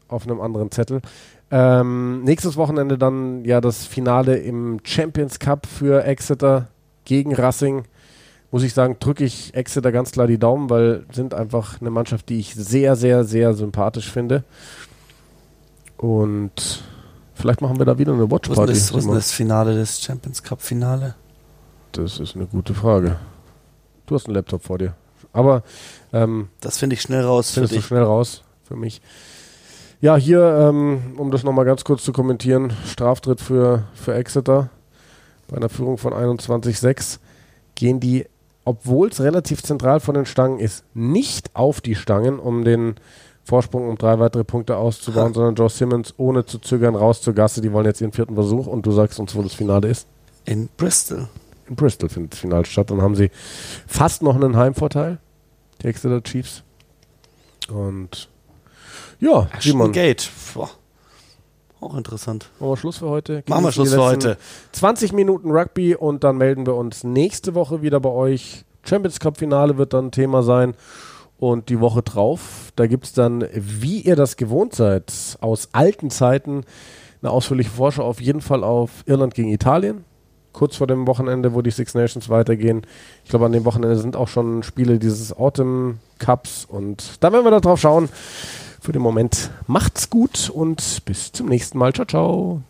auf einem anderen Zettel. Ähm, nächstes Wochenende dann ja das Finale im Champions Cup für Exeter gegen Racing. Muss ich sagen, drücke ich Exeter ganz klar die Daumen, weil sind einfach eine Mannschaft, die ich sehr, sehr, sehr sympathisch finde. Und vielleicht machen wir da wieder eine Watchparty. Was ist, was ist das Finale des Champions Cup Finale? Das ist eine gute Frage. Du hast einen Laptop vor dir. Aber ähm, das finde ich schnell raus. Findest du schnell raus für mich. Ja, hier, ähm, um das nochmal ganz kurz zu kommentieren, Straftritt für, für Exeter bei einer Führung von 21-6 gehen die, obwohl es relativ zentral von den Stangen ist, nicht auf die Stangen, um den Vorsprung um drei weitere Punkte auszubauen, sondern Joe Simmons ohne zu zögern raus zur Gasse. Die wollen jetzt ihren vierten Versuch und du sagst uns, wo das Finale ist? In Bristol. In Bristol findet das Finale statt. Dann haben sie fast noch einen Heimvorteil, die Exeter Chiefs. Und ja, Simon. Gate. Boah. Auch interessant. Machen wir Schluss für heute. Machen wir Schluss für heute. 20 Minuten Rugby und dann melden wir uns nächste Woche wieder bei euch. Champions Cup Finale wird dann Thema sein. Und die Woche drauf, da gibt es dann, wie ihr das gewohnt seid, aus alten Zeiten eine ausführliche Vorschau auf jeden Fall auf Irland gegen Italien. Kurz vor dem Wochenende, wo die Six Nations weitergehen. Ich glaube, an dem Wochenende sind auch schon Spiele dieses Autumn Cups. Und da werden wir da drauf schauen. Für den Moment macht's gut und bis zum nächsten Mal. Ciao, ciao.